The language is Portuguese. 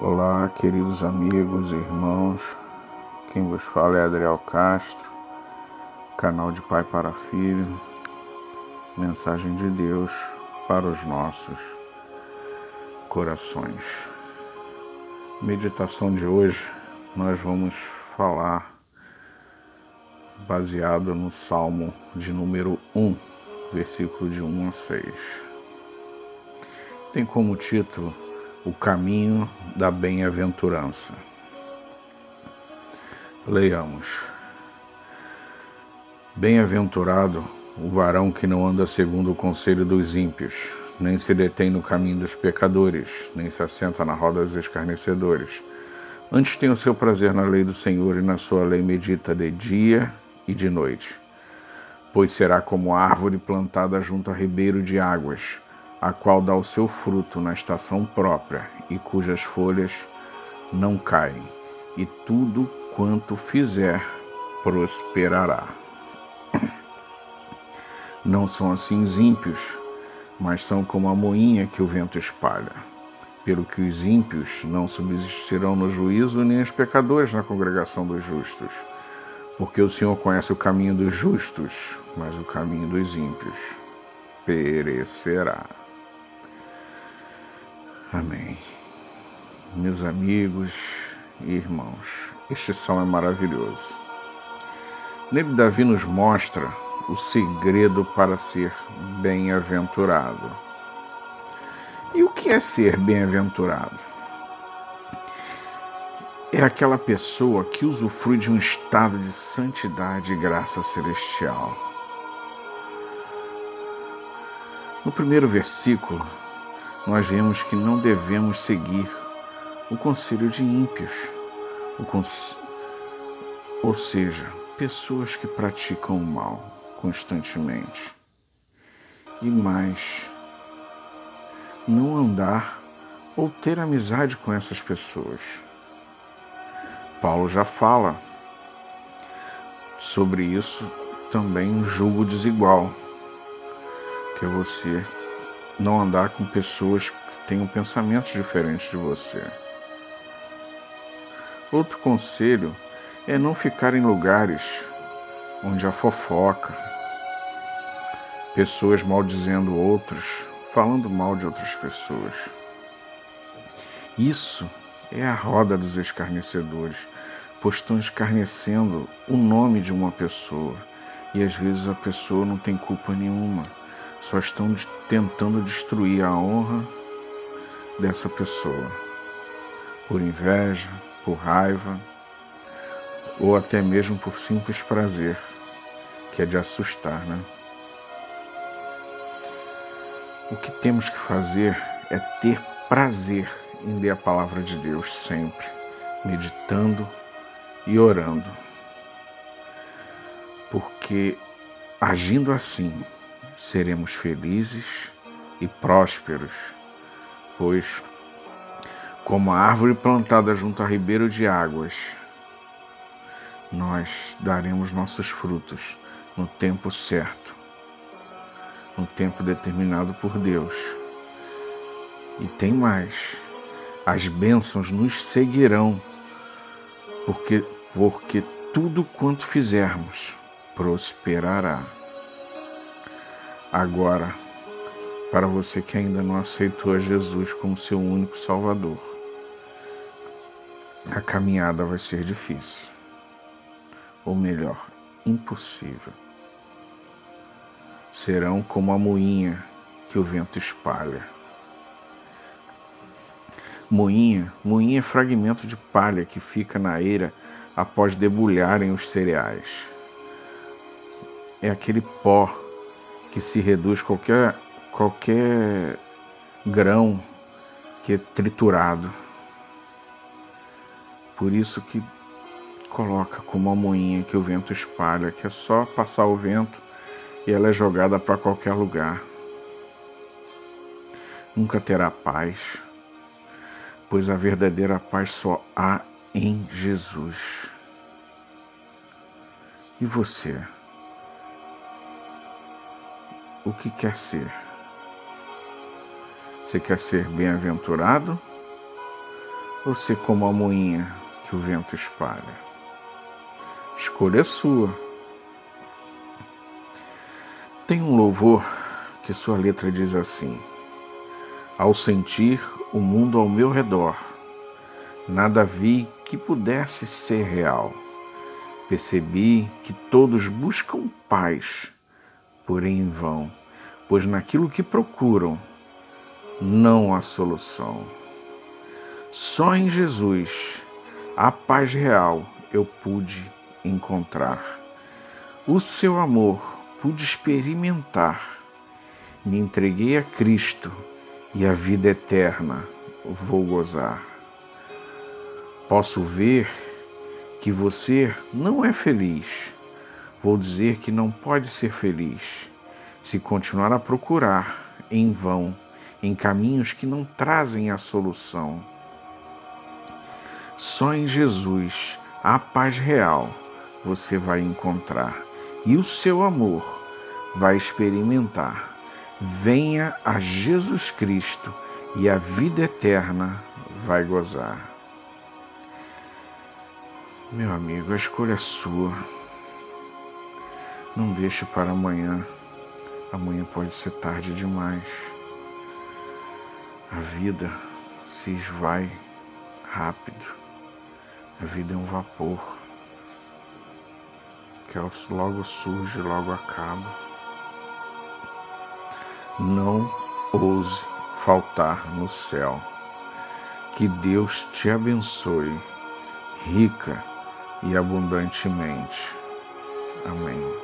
Olá, queridos amigos e irmãos. Quem vos fala é Adriel Castro, canal de Pai para Filho. Mensagem de Deus para os nossos corações. Meditação de hoje, nós vamos falar baseado no Salmo de número 1, versículo de 1 a 6. Tem como título o caminho da bem-aventurança. Leiamos. Bem-aventurado o varão que não anda segundo o conselho dos ímpios, nem se detém no caminho dos pecadores, nem se assenta na roda dos escarnecedores. Antes tem o seu prazer na lei do Senhor e na sua lei medita de dia e de noite. Pois será como árvore plantada junto a ribeiro de águas a qual dá o seu fruto na estação própria e cujas folhas não caem, e tudo quanto fizer prosperará. Não são assim os ímpios, mas são como a moinha que o vento espalha. Pelo que os ímpios não subsistirão no juízo, nem os pecadores na congregação dos justos. Porque o Senhor conhece o caminho dos justos, mas o caminho dos ímpios perecerá. Amém. Meus amigos e irmãos, este salmo é maravilhoso. Nele, Davi nos mostra o segredo para ser bem-aventurado. E o que é ser bem-aventurado? É aquela pessoa que usufrui de um estado de santidade e graça celestial. No primeiro versículo, nós vemos que não devemos seguir o conselho de ímpios, ou seja, pessoas que praticam o mal constantemente. E mais, não andar ou ter amizade com essas pessoas. Paulo já fala sobre isso também um julgo desigual, que é você não andar com pessoas que tenham pensamentos diferentes de você. Outro conselho é não ficar em lugares onde há fofoca, pessoas maldizendo outras, falando mal de outras pessoas. Isso é a roda dos escarnecedores, pois estão escarnecendo o nome de uma pessoa e às vezes a pessoa não tem culpa nenhuma só estão tentando destruir a honra dessa pessoa, por inveja, por raiva, ou até mesmo por simples prazer, que é de assustar, né? O que temos que fazer é ter prazer em ler a palavra de Deus sempre, meditando e orando. Porque agindo assim, seremos felizes e prósperos, pois, como a árvore plantada junto a ribeiro de águas, nós daremos nossos frutos no tempo certo, no tempo determinado por Deus. E tem mais, as bênçãos nos seguirão, porque, porque tudo quanto fizermos prosperará. Agora, para você que ainda não aceitou Jesus como seu único Salvador, a caminhada vai ser difícil. Ou melhor, impossível. Serão como a moinha que o vento espalha. Moinha, moinha é fragmento de palha que fica na eira após debulharem os cereais. É aquele pó que se reduz qualquer, qualquer grão que é triturado. Por isso que coloca como uma moinha que o vento espalha, que é só passar o vento e ela é jogada para qualquer lugar. Nunca terá paz, pois a verdadeira paz só há em Jesus. E você? O que quer ser. Você quer ser bem-aventurado ou ser como a moinha que o vento espalha? Escolha sua. Tem um louvor que sua letra diz assim: Ao sentir o mundo ao meu redor, nada vi que pudesse ser real. Percebi que todos buscam paz, porém em vão, pois naquilo que procuram não há solução. Só em Jesus a paz real eu pude encontrar. O seu amor pude experimentar. Me entreguei a Cristo e a vida eterna vou gozar. Posso ver que você não é feliz. Vou dizer que não pode ser feliz se continuar a procurar em vão em caminhos que não trazem a solução só em Jesus a paz real você vai encontrar e o seu amor vai experimentar. Venha a Jesus Cristo e a vida eterna vai gozar. Meu amigo, a escolha é sua. Não deixe para amanhã. Amanhã pode ser tarde demais. A vida se esvai rápido. A vida é um vapor que logo surge, logo acaba. Não ouse faltar no céu. Que Deus te abençoe rica e abundantemente. Amém.